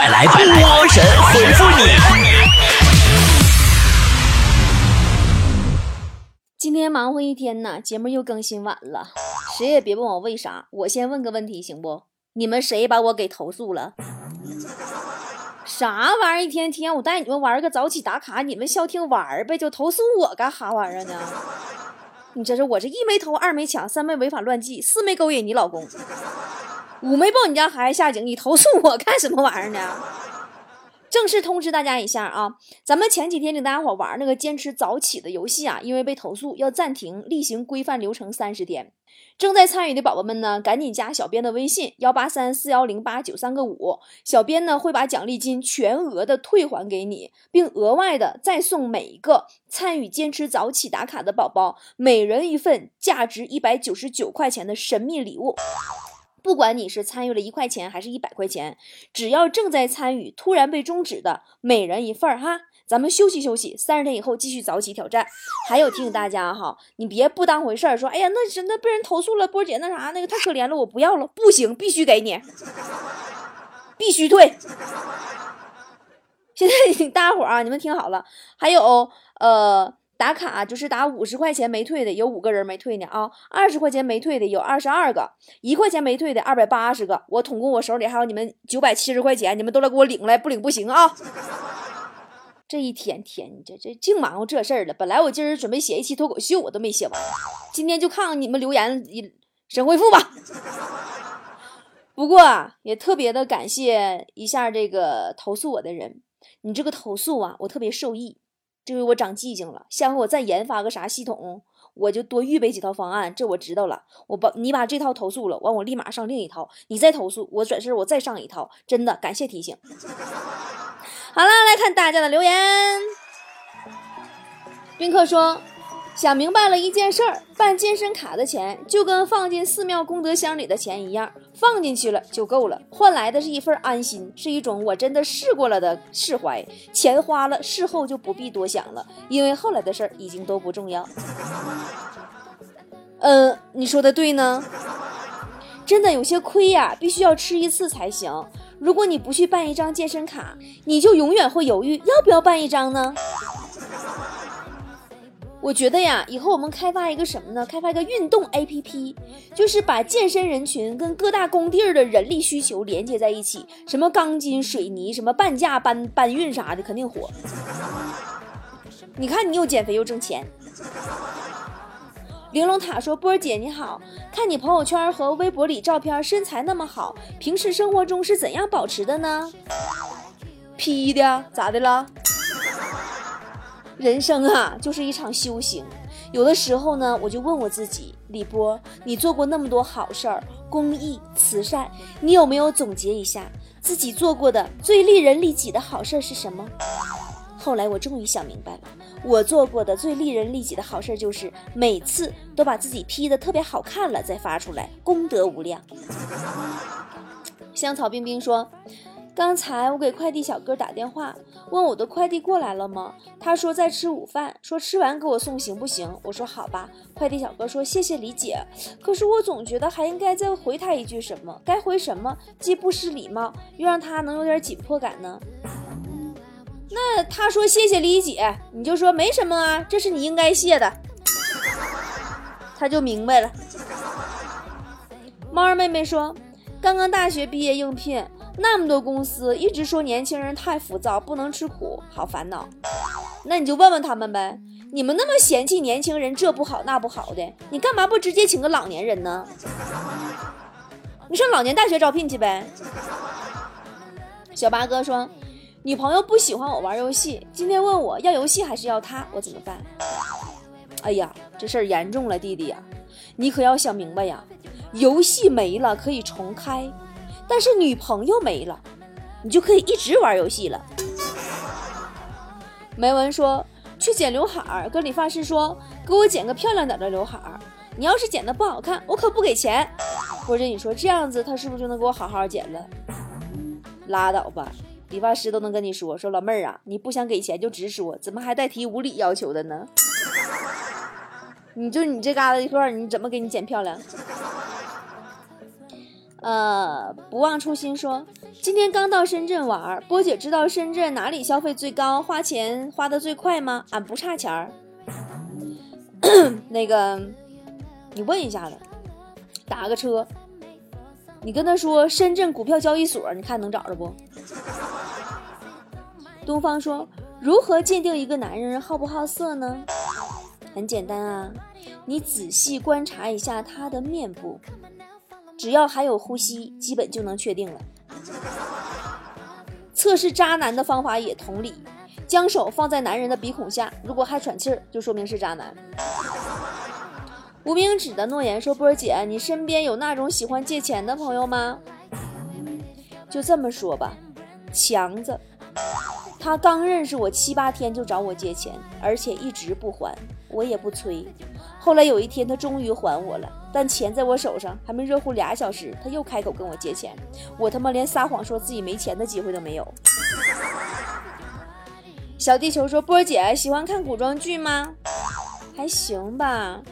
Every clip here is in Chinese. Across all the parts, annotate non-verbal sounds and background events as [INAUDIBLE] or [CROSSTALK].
快来百来，波神回复你。今天忙活一天呢，节目又更新晚了，谁也别问我为啥。我先问个问题行不？你们谁把我给投诉了？啥玩意儿？一天天我带你们玩个早起打卡，你们消停玩呗，就投诉我干哈玩意儿呢？你这是我这一没偷，二没抢，三没违法乱纪，四没勾引你老公，五没抱你家孩子下井，你投诉我干什么玩意儿呢？正式通知大家一下啊，咱们前几天领大家伙玩那个坚持早起的游戏啊，因为被投诉要暂停，例行规范流程三十天。正在参与的宝宝们呢，赶紧加小编的微信幺八三四幺零八九三个五，小编呢会把奖励金全额的退还给你，并额外的再送每一个参与坚持早起打卡的宝宝每人一份价值一百九十九块钱的神秘礼物。不管你是参与了一块钱还是一百块钱，只要正在参与突然被终止的，每人一份儿哈。咱们休息休息，三十天以后继续早起挑战。还有提醒大家哈，你别不当回事儿，说哎呀，那真的被人投诉了，波姐那啥那个太可怜了，我不要了，不行，必须给你，必须退。[LAUGHS] 现在大家伙儿啊，你们听好了，还有呃。打卡就是打五十块钱没退的有五个人没退呢啊，二十块钱没退的有二十二个，一块钱没退的二百八十个。我统共我手里还有你们九百七十块钱，你们都来给我领来，不领不行啊！[LAUGHS] 这一天天你这这净忙活这事儿了。本来我今儿准备写一期脱口秀，我都没写完，今天就看看你们留言神回复吧。[LAUGHS] 不过，也特别的感谢一下这个投诉我的人，你这个投诉啊，我特别受益。这回我长记性了，下回我再研发个啥系统，我就多预备几套方案。这我知道了，我把你把这套投诉了，完我立马上另一套，你再投诉，我转身我再上一套。真的感谢提醒。[LAUGHS] 好了，来看大家的留言。宾客说。想明白了一件事儿，办健身卡的钱就跟放进寺庙功德箱里的钱一样，放进去了就够了，换来的是一份安心，是一种我真的试过了的释怀。钱花了，事后就不必多想了，因为后来的事儿已经都不重要。嗯，你说的对呢，真的有些亏呀，必须要吃一次才行。如果你不去办一张健身卡，你就永远会犹豫要不要办一张呢？我觉得呀，以后我们开发一个什么呢？开发一个运动 APP，就是把健身人群跟各大工地儿的人力需求连接在一起。什么钢筋、水泥，什么半价搬搬运啥的，肯定火。你看，你又减肥又挣钱。玲珑塔说：“波儿姐你好，看你朋友圈和微博里照片，身材那么好，平时生活中是怎样保持的呢？P 的，咋的了？”人生啊，就是一场修行。有的时候呢，我就问我自己：李波，你做过那么多好事儿，公益、慈善，你有没有总结一下自己做过的最利人利己的好事儿是什么？后来我终于想明白了，我做过的最利人利己的好事儿就是每次都把自己 P 的特别好看了再发出来，功德无量。[COUGHS] 香草冰冰说。刚才我给快递小哥打电话，问我的快递过来了吗？他说在吃午饭，说吃完给我送行不行？我说好吧。快递小哥说谢谢理解，可是我总觉得还应该再回他一句什么？该回什么？既不失礼貌，又让他能有点紧迫感呢？那他说谢谢理解，你就说没什么啊，这是你应该谢的，他就明白了。猫儿妹妹说，刚刚大学毕业应聘。那么多公司一直说年轻人太浮躁，不能吃苦，好烦恼。那你就问问他们呗，你们那么嫌弃年轻人，这不好那不好的，你干嘛不直接请个老年人呢？你上老年大学招聘去呗。小八哥说，女朋友不喜欢我玩游戏，今天问我要游戏还是要她，我怎么办？哎呀，这事儿严重了，弟弟呀，你可要想明白呀，游戏没了可以重开。但是女朋友没了，你就可以一直玩游戏了。梅文说去剪刘海儿，跟理发师说给我剪个漂亮点儿的刘海儿。你要是剪的不好看，我可不给钱。或者你说这样子，他是不是就能给我好好剪了？拉倒吧，理发师都能跟你说说老妹儿啊，你不想给钱就直说，怎么还带提无理要求的呢？你就你这嘎达一块儿，你怎么给你剪漂亮？呃，不忘初心说，今天刚到深圳玩，波姐知道深圳哪里消费最高，花钱花的最快吗？俺不差钱儿。[COUGHS] 那个，你问一下子，打个车，你跟他说深圳股票交易所，你看能找着不？[LAUGHS] 东方说，如何鉴定一个男人好不好色呢？很简单啊，你仔细观察一下他的面部。只要还有呼吸，基本就能确定了。测试渣男的方法也同理，将手放在男人的鼻孔下，如果还喘气儿，就说明是渣男。无名指的诺言说：“波儿姐，你身边有那种喜欢借钱的朋友吗？”就这么说吧，强子，他刚认识我七八天就找我借钱，而且一直不还，我也不催。后来有一天，他终于还我了。但钱在我手上还没热乎俩小时，他又开口跟我借钱，我他妈连撒谎说自己没钱的机会都没有。小地球说：“波儿姐喜欢看古装剧吗？还行吧，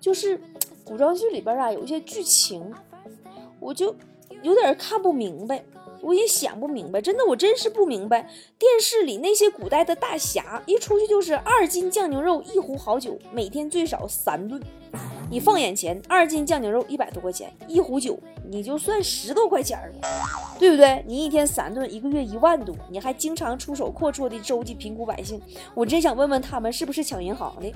就是 [TSK] 古装剧里边啊有一些剧情，我就有点看不明白。”我也想不明白，真的，我真是不明白。电视里那些古代的大侠，一出去就是二斤酱牛肉，一壶好酒，每天最少三顿。你放眼前，二斤酱牛肉一百多块钱，一壶酒你就算十多块钱了，对不对？你一天三顿，一个月一万多，你还经常出手阔绰的周济贫苦百姓。我真想问问他们，是不是抢银行的？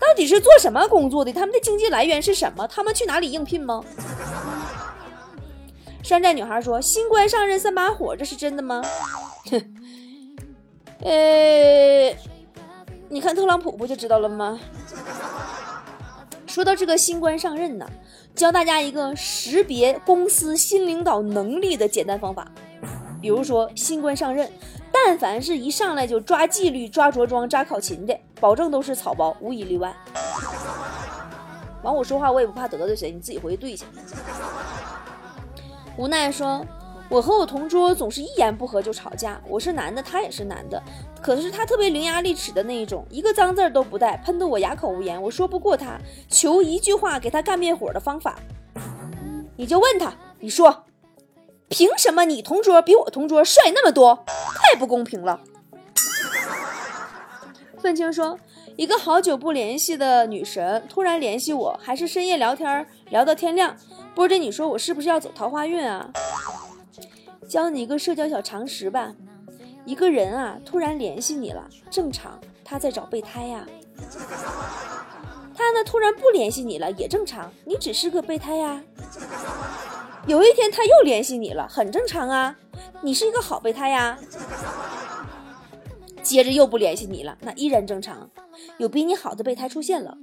到底是做什么工作的？他们的经济来源是什么？他们去哪里应聘吗？山寨女孩说：“新官上任三把火，这是真的吗？”哼，[LAUGHS] 呃，你看特朗普不就知道了吗？说到这个新官上任呢，教大家一个识别公司新领导能力的简单方法。比如说，新官上任，但凡是一上来就抓纪律、抓着装、抓考勤的，保证都是草包，无一例外。完，我说话我也不怕得罪谁，你自己回去对去。无奈说：“我和我同桌总是一言不合就吵架。我是男的，他也是男的，可是他特别伶牙俐齿的那一种，一个脏字都不带，喷得我哑口无言。我说不过他，求一句话给他干灭火的方法。你就问他，你说，凭什么你同桌比我同桌帅那么多？太不公平了。”愤青说：“一个好久不联系的女神突然联系我，还是深夜聊天，聊到天亮。”波姐，你说我是不是要走桃花运啊？教你一个社交小常识吧。一个人啊，突然联系你了，正常，他在找备胎呀。他呢，突然不联系你了，也正常，你只是个备胎呀。有一天他又联系你了，很正常啊，你是一个好备胎呀。接着又不联系你了，那依然正常，有比你好的备胎出现了。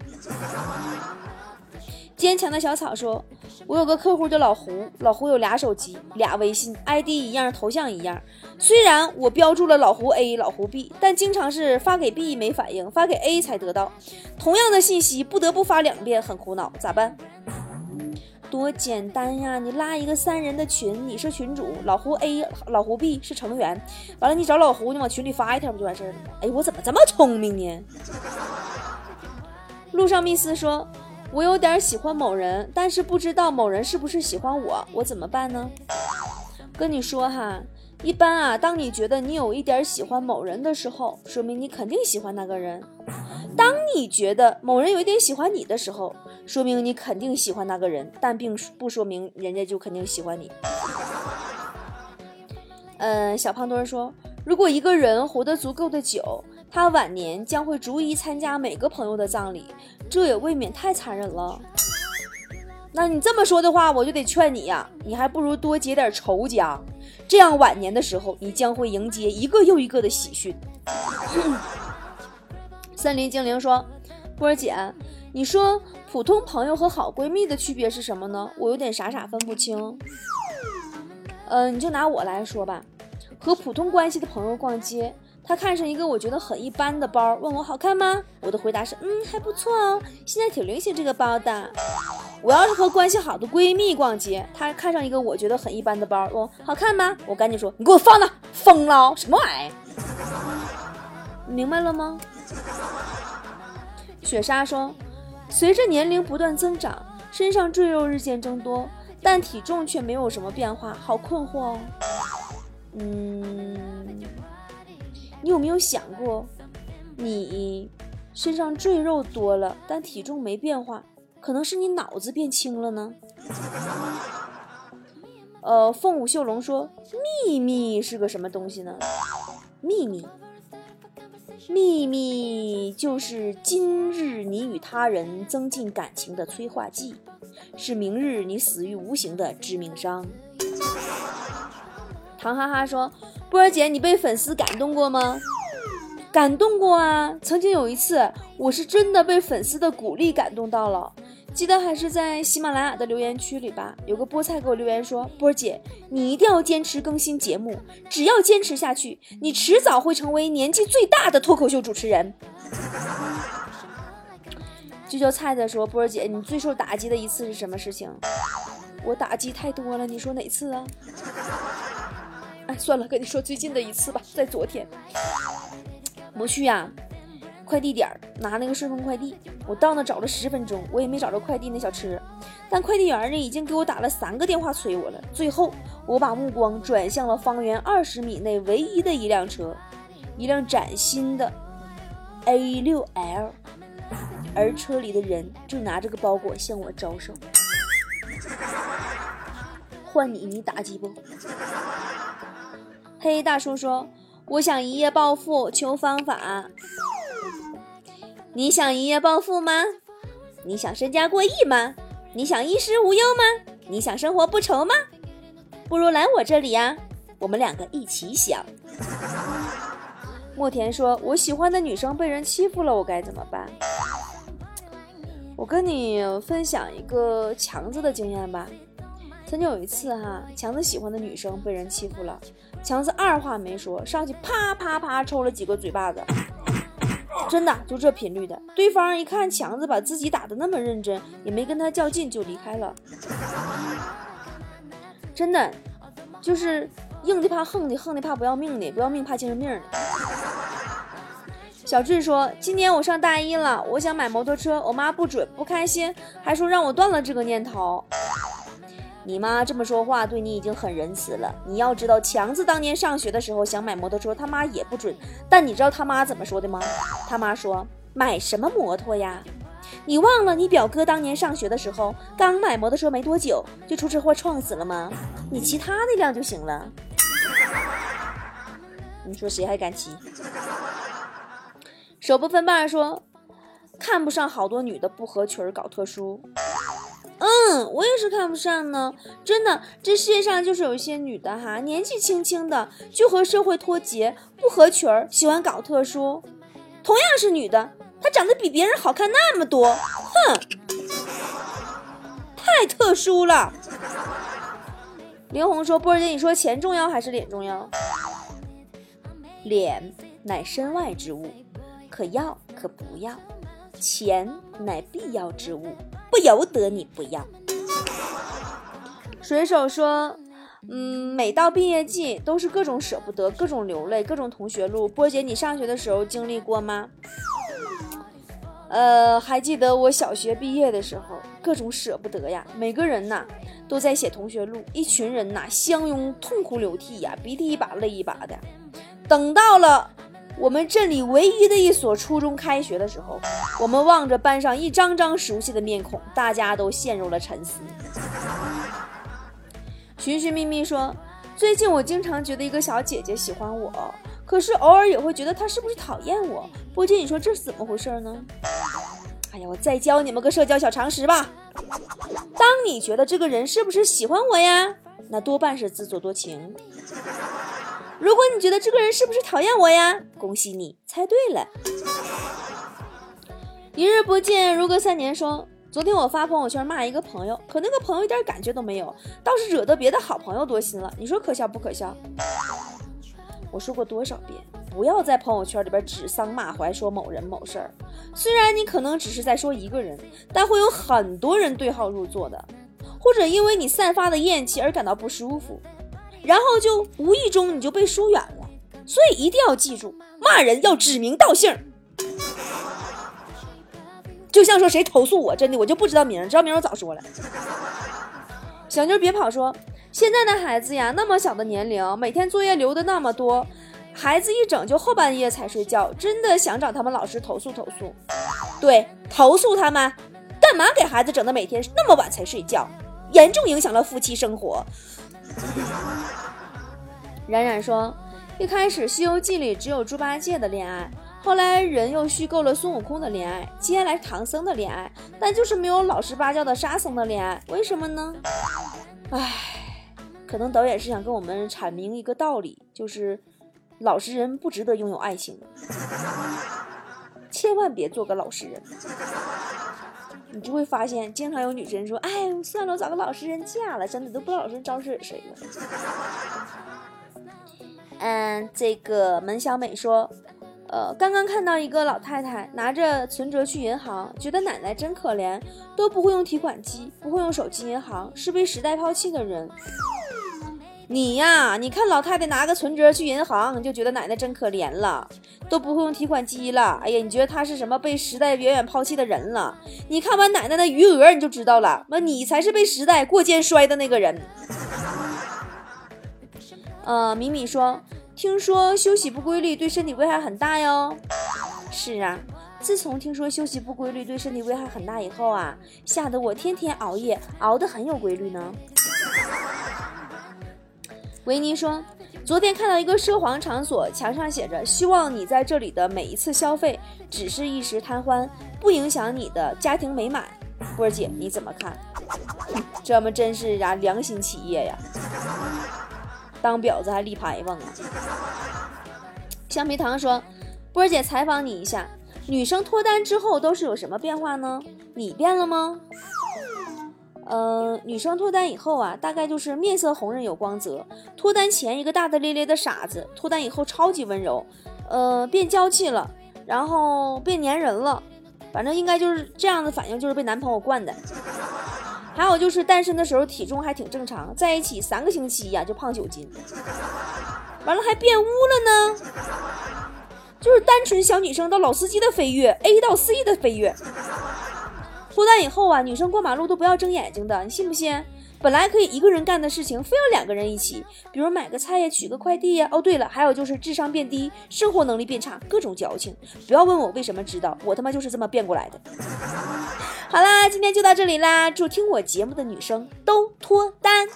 坚强的小草说：“我有个客户叫老胡，老胡有俩手机，俩微信，ID 一样，头像一样。虽然我标注了老胡 A、老胡 B，但经常是发给 B 没反应，发给 A 才得到。同样的信息不得不发两遍，很苦恼，咋办？多简单呀！你拉一个三人的群，你是群主，老胡 A、老胡 B 是成员。完了，你找老胡，你往群里发一条不就完事儿了吗？哎，我怎么这么聪明呢？”路上密斯说。我有点喜欢某人，但是不知道某人是不是喜欢我，我怎么办呢？跟你说哈，一般啊，当你觉得你有一点喜欢某人的时候，说明你肯定喜欢那个人；当你觉得某人有一点喜欢你的时候，说明你肯定喜欢那个人，但并不说明人家就肯定喜欢你。嗯，小胖墩说，如果一个人活得足够的久。他晚年将会逐一参加每个朋友的葬礼，这也未免太残忍了。那你这么说的话，我就得劝你呀，你还不如多结点仇家，这样晚年的时候，你将会迎接一个又一个的喜讯。[CLEARS THROAT] 森林精灵说：“波儿姐，你说普通朋友和好闺蜜的区别是什么呢？我有点傻傻分不清。嗯，你就拿我来说吧，和普通关系的朋友逛街。”他看上一个我觉得很一般的包，问我好看吗？我的回答是，嗯，还不错哦，现在挺流行这个包的。我要是和关系好的闺蜜逛街，她看上一个我觉得很一般的包，问好看吗？我赶紧说，你给我放那，疯了，什么玩意？明白了吗？雪莎说，随着年龄不断增长，身上赘肉日渐增多。但体重却没有什么变化，好困惑哦。嗯，你有没有想过，你身上赘肉多了，但体重没变化，可能是你脑子变轻了呢？呃，凤舞秀龙说：“秘密是个什么东西呢？秘密，秘密就是今日你与他人增进感情的催化剂，是明日你死于无形的致命伤。”唐哈哈说：“波儿姐，你被粉丝感动过吗？感动过啊！曾经有一次，我是真的被粉丝的鼓励感动到了。”记得还是在喜马拉雅的留言区里吧，有个菠菜给我留言说：“波儿姐，你一定要坚持更新节目，只要坚持下去，你迟早会成为年纪最大的脱口秀主持人。”就叫菜菜说：“波儿姐，你最受打击的一次是什么事情？”我打击太多了，你说哪次啊？算了，跟你说最近的一次吧，在昨天，我去呀。快递点拿那个顺丰快递，我到那找了十分钟，我也没找着快递那小车。但快递员呢，已经给我打了三个电话催我了。最后，我把目光转向了方圆二十米内唯一的一辆车，一辆崭新的 A6L，而车里的人正拿着个包裹向我招手。[LAUGHS] 换你，你打击不？黑大叔说：“我想一夜暴富，求方法。”你想一夜暴富吗？你想身家过亿吗？你想衣食无忧吗？你想生活不愁吗？不如来我这里呀，我们两个一起想。莫田说：“我喜欢的女生被人欺负了，我该怎么办？”我跟你分享一个强子的经验吧。曾经有一次哈，强子喜欢的女生被人欺负了，强子二话没说，上去啪啪啪抽了几个嘴巴子。真的就这频率的，对方一看强子把自己打的那么认真，也没跟他较劲就离开了。真的，就是硬的怕横的，横的怕不要命的，不要命怕精神病的。小智说：“今年我上大一了，我想买摩托车，我妈不准，不开心，还说让我断了这个念头。”你妈这么说话，对你已经很仁慈了。你要知道，强子当年上学的时候想买摩托车，他妈也不准。但你知道他妈怎么说的吗？他妈说：“买什么摩托呀？你忘了你表哥当年上学的时候，刚买摩托车没多久就出车祸撞死了吗？你骑他那辆就行了。”你说谁还敢骑？手不分瓣说：“看不上好多女的不合群搞特殊。”嗯，我也是看不上呢。真的，这世界上就是有一些女的哈，年纪轻轻的就和社会脱节，不合群儿，喜欢搞特殊。同样是女的，她长得比别人好看那么多，哼，太特殊了。林红说：“波儿姐，你说钱重要还是脸重要？脸乃身外之物，可要可不要；钱乃必要之物。”不由得你不要。水手说：“嗯，每到毕业季都是各种舍不得，各种流泪，各种同学录。波姐，你上学的时候经历过吗？呃，还记得我小学毕业的时候，各种舍不得呀。每个人呐都在写同学录，一群人呐相拥痛哭流涕呀，鼻涕一把泪一把的。等到了。”我们镇里唯一的一所初中开学的时候，我们望着班上一张张熟悉的面孔，大家都陷入了沉思。寻寻觅觅说：“最近我经常觉得一个小姐姐喜欢我，可是偶尔也会觉得她是不是讨厌我？波姐，你说这是怎么回事呢？”哎呀，我再教你们个社交小常识吧。当你觉得这个人是不是喜欢我呀，那多半是自作多情。如果你觉得这个人是不是讨厌我呀？恭喜你猜对了。一日不见，如隔三年。说昨天我发朋友圈骂一个朋友，可那个朋友一点感觉都没有，倒是惹得别的好朋友多心了。你说可笑不可笑？我说过多少遍，不要在朋友圈里边指桑骂槐说某人某事儿。虽然你可能只是在说一个人，但会有很多人对号入座的，或者因为你散发的厌气而感到不舒服。然后就无意中你就被疏远了，所以一定要记住，骂人要指名道姓。就像说谁投诉我，真的我就不知道名，知道名我早说了。小妞别跑说，现在的孩子呀，那么小的年龄，每天作业留的那么多，孩子一整就后半夜才睡觉，真的想找他们老师投诉投诉。对，投诉他们，干嘛给孩子整的每天那么晚才睡觉，严重影响了夫妻生活。[LAUGHS] 冉冉说，一开始《西游记》里只有猪八戒的恋爱。后来人又虚构了孙悟空的恋爱，接下来唐僧的恋爱，但就是没有老实巴交的沙僧的恋爱，为什么呢？唉，可能导演是想跟我们阐明一个道理，就是老实人不值得拥有爱情，千万别做个老实人。你就会发现，经常有女生说：“哎，算了，我找个老实人嫁了。”真的都不知道老实人招惹谁了。[LAUGHS] 嗯，这个门小美说。呃，刚刚看到一个老太太拿着存折去银行，觉得奶奶真可怜，都不会用提款机，不会用手机银行，是被时代抛弃的人。你呀，你看老太太拿个存折去银行，你就觉得奶奶真可怜了，都不会用提款机了。哎呀，你觉得她是什么被时代远远抛弃的人了？你看完奶奶的余额，你就知道了，那你才是被时代过肩摔的那个人。[LAUGHS] 呃，米米说。听说休息不规律对身体危害很大哟。是啊，自从听说休息不规律对身体危害很大以后啊，吓得我天天熬夜，熬得很有规律呢。维尼说，昨天看到一个奢华场所，墙上写着：“希望你在这里的每一次消费只是一时贪欢，不影响你的家庭美满。”波儿姐你怎么看？这么真是呀良心企业呀！当婊子还立牌坊啊！橡皮糖说：“波儿姐采访你一下，女生脱单之后都是有什么变化呢？你变了吗？”嗯，女生脱单以后啊，大概就是面色红润有光泽。脱单前一个大大咧咧的傻子，脱单以后超级温柔，呃，变娇气了，然后变粘人了，反正应该就是这样的反应，就是被男朋友惯的。还有就是单身的时候体重还挺正常，在一起三个星期呀就胖九斤，完了还变污了呢，就是单纯小女生到老司机的飞跃，A 到 C 的飞跃。脱单以后啊，女生过马路都不要睁眼睛的，你信不信？本来可以一个人干的事情，非要两个人一起，比如买个菜呀，取个快递呀。哦，对了，还有就是智商变低，生活能力变差，各种矫情。不要问我为什么知道，我他妈就是这么变过来的。好啦，今天就到这里啦！祝听我节目的女生都脱单。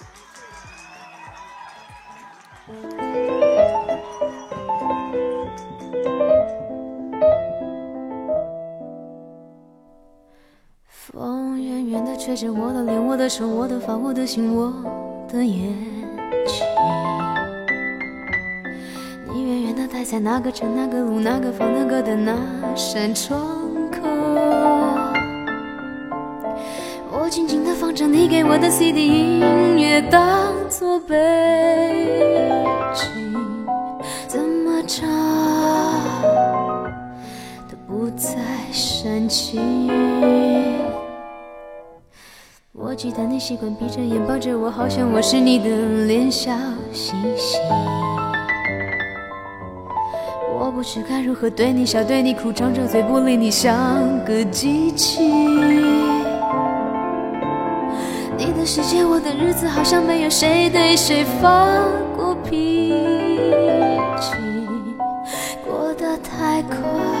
远远的吹着我的脸，我的手，我的发，我的心，我的眼睛。你远远的待在那个城、那个路、那个房、那个的那扇窗口。我。静静的放着你给我的 CD 音乐，当作背景，怎么唱都不再煽情。我记得你习惯闭着眼抱着我，好像我是你的脸，笑嘻嘻。我不知该如何对你笑，对你哭，张着嘴不理你，像个机器。你的世界，我的日子好像没有谁对谁发过脾气，过得太快。